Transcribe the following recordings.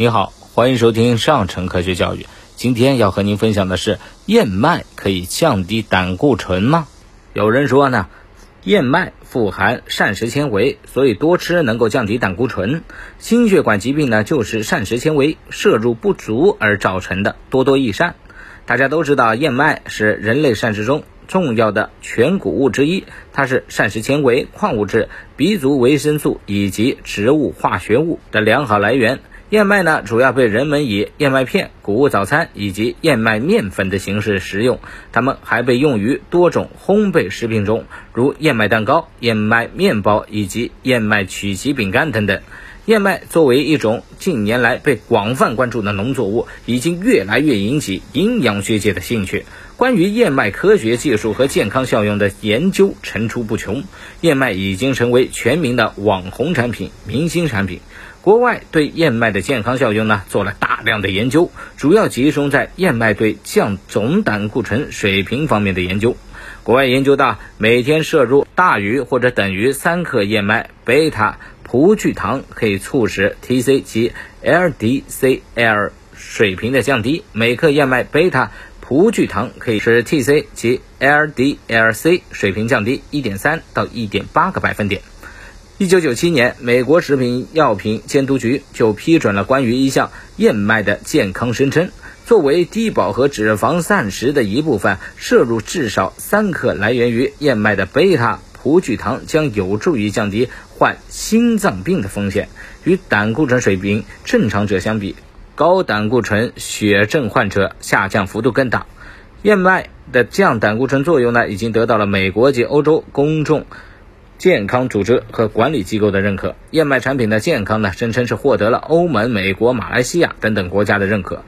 你好，欢迎收听上乘科学教育。今天要和您分享的是，燕麦可以降低胆固醇吗？有人说呢，燕麦富含膳食纤维，所以多吃能够降低胆固醇。心血管疾病呢，就是膳食纤维摄入不足而造成的。多多益善。大家都知道，燕麦是人类膳食中重要的全谷物之一，它是膳食纤维、矿物质、B 族维生素以及植物化学物的良好来源。燕麦呢，主要被人们以燕麦片、谷物早餐以及燕麦面粉的形式食用。它们还被用于多种烘焙食品中，如燕麦蛋糕、燕麦面包以及燕麦曲奇饼干等等。燕麦作为一种近年来被广泛关注的农作物，已经越来越引起营养学界的兴趣。关于燕麦科学技术和健康效用的研究层出不穷，燕麦已经成为全民的网红产品、明星产品。国外对燕麦的健康效用呢做了大量的研究，主要集中在燕麦对降总胆固醇水平方面的研究。国外研究到，每天摄入大于或者等于三克燕麦贝塔葡聚糖，可以促使 TC 及 LDCL 水平的降低。每克燕麦贝塔葡聚糖可以使 TC 及 LDLC 水平降低一点三到一点八个百分点。一九九七年，美国食品药品监督局就批准了关于一项燕麦的健康声称：作为低饱和脂肪膳食的一部分，摄入至少三克来源于燕麦的贝塔葡聚糖将有助于降低患心脏病的风险。与胆固醇水平正常者相比，高胆固醇血症患者下降幅度更大。燕麦的降胆固醇作用呢，已经得到了美国及欧洲公众。健康组织和管理机构的认可，燕麦产品的健康呢，声称是获得了欧盟、美国、马来西亚等等国家的认可。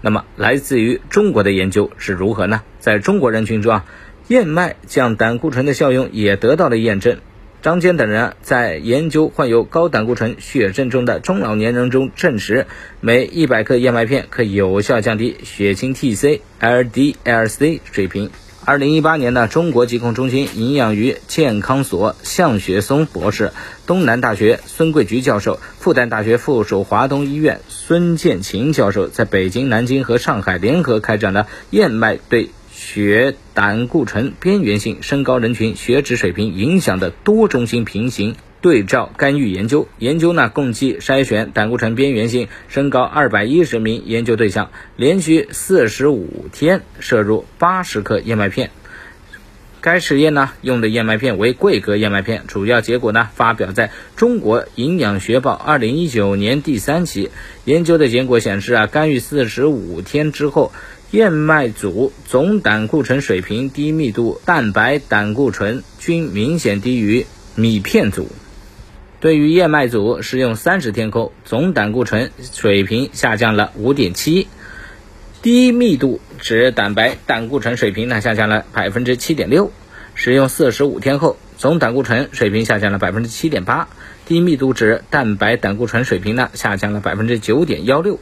那么，来自于中国的研究是如何呢？在中国人群中啊，燕麦降胆固醇的效用也得到了验证。张坚等人在研究患有高胆固醇血症中的中老年人中证实，每一百克燕麦片可有效降低血清 TC、LDL-C 水平。二零一八年呢，中国疾控中心营养与健康所向学松博士、东南大学孙桂菊教授、复旦大学附属华东医院孙建琴教授在北京、南京和上海联合开展了燕麦对血胆固醇边缘性升高人群血脂水平影响的多中心平行。对照干预研究，研究呢共计筛选胆固醇边缘性升高二百一十名研究对象，连续四十五天摄入八十克燕麦片。该实验呢用的燕麦片为桂格燕麦片，主要结果呢发表在中国营养学报二零一九年第三期。研究的结果显示啊，干预四十五天之后，燕麦组总胆固醇水平、低密度蛋白胆固醇均明显低于米片组。对于燕麦组食用三十天后，总胆固醇水平下降了五点七，低密度脂蛋白胆固醇水平呢下降了百分之七点六。使用四十五天后，总胆固醇水平下降了百分之七点八，低密度脂蛋白胆固醇水平呢下降了百分之九点幺六。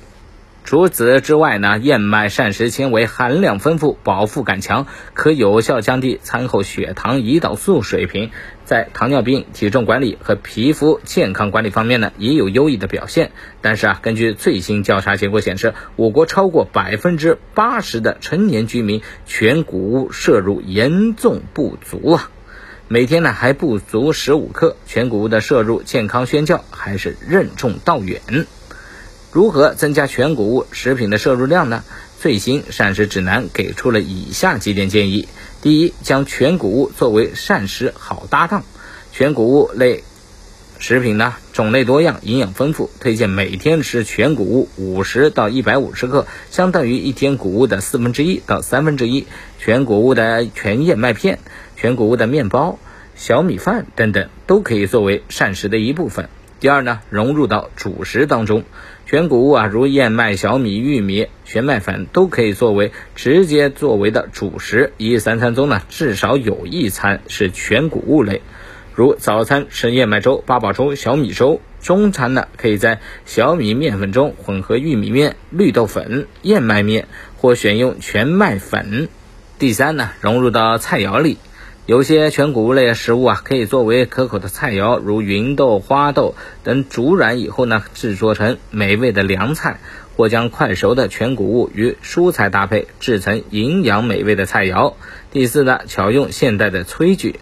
除此之外呢，燕麦膳食纤维含量丰富，饱腹感强，可有效降低餐后血糖、胰岛素水平，在糖尿病、体重管理和皮肤健康管理方面呢，也有优异的表现。但是啊，根据最新调查结果显示，我国超过百分之八十的成年居民全谷物摄入严重不足啊，每天呢还不足十五克全谷物的摄入，健康宣教还是任重道远。如何增加全谷物食品的摄入量呢？最新膳食指南给出了以下几点建议：第一，将全谷物作为膳食好搭档。全谷物类食品呢，种类多样，营养丰富，推荐每天吃全谷物五十到一百五十克，相当于一天谷物的四分之一到三分之一。全谷物的全燕麦片、全谷物的面包、小米饭等等，都可以作为膳食的一部分。第二呢，融入到主食当中，全谷物啊，如燕麦、小米、玉米、全麦粉都可以作为直接作为的主食。一日三餐中呢，至少有一餐是全谷物类，如早餐吃燕麦粥、八宝粥、小米粥；中餐呢，可以在小米面粉中混合玉米面、绿豆粉、燕麦面，或选用全麦粉。第三呢，融入到菜肴里。有些全谷物类食物啊，可以作为可口的菜肴，如芸豆、花豆等煮软以后呢，制作成美味的凉菜；或将快熟的全谷物与蔬菜搭配，制成营养美味的菜肴。第四呢，巧用现代的炊具。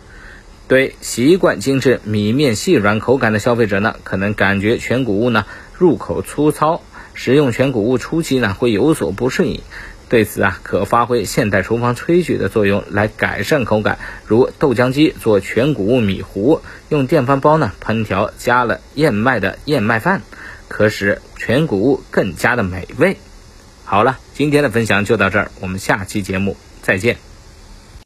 对习惯精致米面细软口感的消费者呢，可能感觉全谷物呢入口粗糙，食用全谷物初期呢会有所不适应。对此啊，可发挥现代厨房炊具的作用来改善口感，如豆浆机做全谷物米糊，用电饭煲呢烹调加了燕麦的燕麦饭，可使全谷物更加的美味。好了，今天的分享就到这儿，我们下期节目再见。